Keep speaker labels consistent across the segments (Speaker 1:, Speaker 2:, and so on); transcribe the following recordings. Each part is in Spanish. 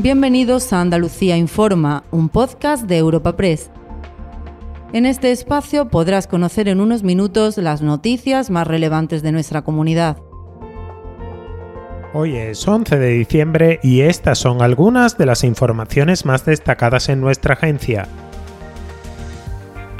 Speaker 1: Bienvenidos a Andalucía Informa, un podcast de Europa Press. En este espacio podrás conocer en unos minutos las noticias más relevantes de nuestra comunidad.
Speaker 2: Hoy es 11 de diciembre y estas son algunas de las informaciones más destacadas en nuestra agencia.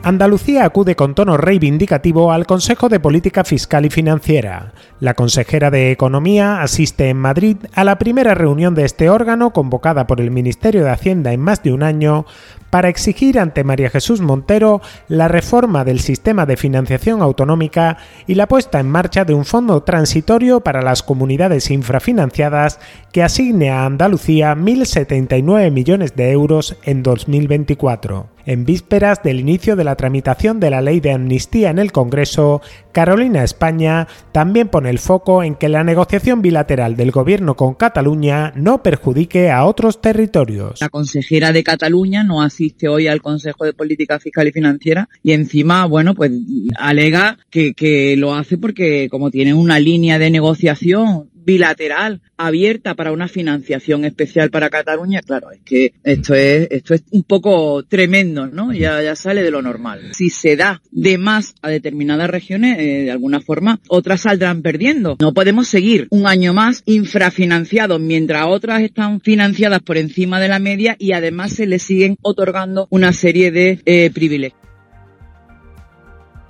Speaker 2: Andalucía acude con tono reivindicativo al Consejo de Política Fiscal y Financiera. La consejera de Economía asiste en Madrid a la primera reunión de este órgano convocada por el Ministerio de Hacienda en más de un año para exigir ante María Jesús Montero la reforma del sistema de financiación autonómica y la puesta en marcha de un fondo transitorio para las comunidades infrafinanciadas que asigne a Andalucía 1.079 millones de euros en 2024. En vísperas del inicio de la tramitación de la ley de amnistía en el Congreso, Carolina España también pone el foco en que la negociación bilateral del gobierno con Cataluña no perjudique a otros territorios.
Speaker 3: La consejera de Cataluña no asiste hoy al Consejo de Política Fiscal y Financiera y encima, bueno, pues alega que, que lo hace porque como tiene una línea de negociación bilateral abierta para una financiación especial para Cataluña, claro, es que esto es, esto es un poco tremendo, ¿no? Ya, ya sale de lo normal. Si se da de más a determinadas regiones, eh, de alguna forma, otras saldrán perdiendo. No podemos seguir un año más infrafinanciados mientras otras están financiadas por encima de la media y además se les siguen otorgando una serie de eh, privilegios.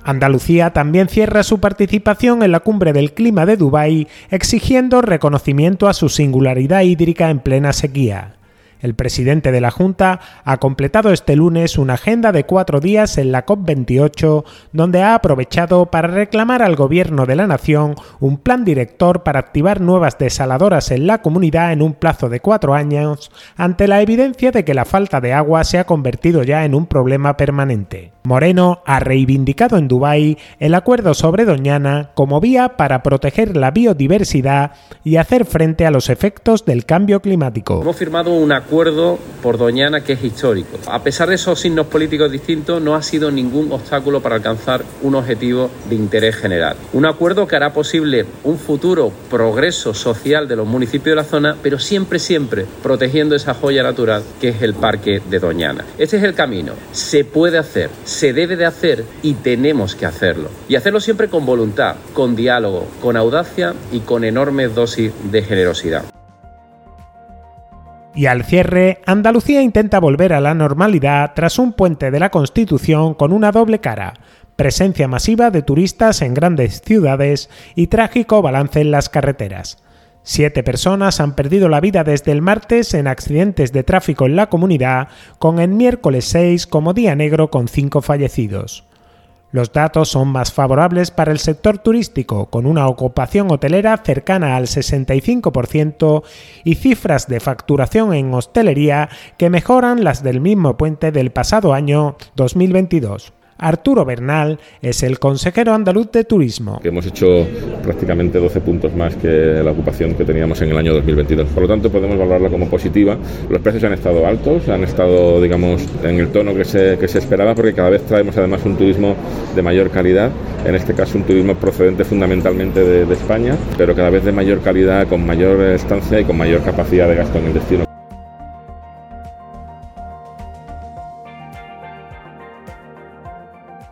Speaker 2: Andalucía también cierra su participación en la cumbre del clima de Dubái exigiendo reconocimiento a su singularidad hídrica en plena sequía. El presidente de la Junta ha completado este lunes una agenda de cuatro días en la COP28, donde ha aprovechado para reclamar al gobierno de la nación un plan director para activar nuevas desaladoras en la comunidad en un plazo de cuatro años, ante la evidencia de que la falta de agua se ha convertido ya en un problema permanente. Moreno ha reivindicado en Dubái el acuerdo sobre Doñana como vía para proteger la biodiversidad y hacer frente a los efectos del cambio climático.
Speaker 4: Hemos firmado un acuerdo por Doñana que es histórico. A pesar de esos signos políticos distintos, no ha sido ningún obstáculo para alcanzar un objetivo de interés general. Un acuerdo que hará posible un futuro progreso social de los municipios de la zona, pero siempre, siempre protegiendo esa joya natural que es el Parque de Doñana. Este es el camino. Se puede hacer se debe de hacer y tenemos que hacerlo. Y hacerlo siempre con voluntad, con diálogo, con audacia y con enormes dosis de generosidad.
Speaker 2: Y al cierre, Andalucía intenta volver a la normalidad tras un puente de la Constitución con una doble cara, presencia masiva de turistas en grandes ciudades y trágico balance en las carreteras. Siete personas han perdido la vida desde el martes en accidentes de tráfico en la comunidad, con el miércoles 6 como día negro con cinco fallecidos. Los datos son más favorables para el sector turístico, con una ocupación hotelera cercana al 65% y cifras de facturación en hostelería que mejoran las del mismo puente del pasado año 2022. Arturo Bernal es el consejero andaluz de turismo.
Speaker 5: hemos hecho prácticamente 12 puntos más que la ocupación que teníamos en el año 2022. Por lo tanto, podemos valorarla como positiva. Los precios han estado altos, han estado, digamos, en el tono que se, que se esperaba, porque cada vez traemos además un turismo de mayor calidad. En este caso, un turismo procedente fundamentalmente de, de España, pero cada vez de mayor calidad, con mayor estancia y con mayor capacidad de gasto en el destino.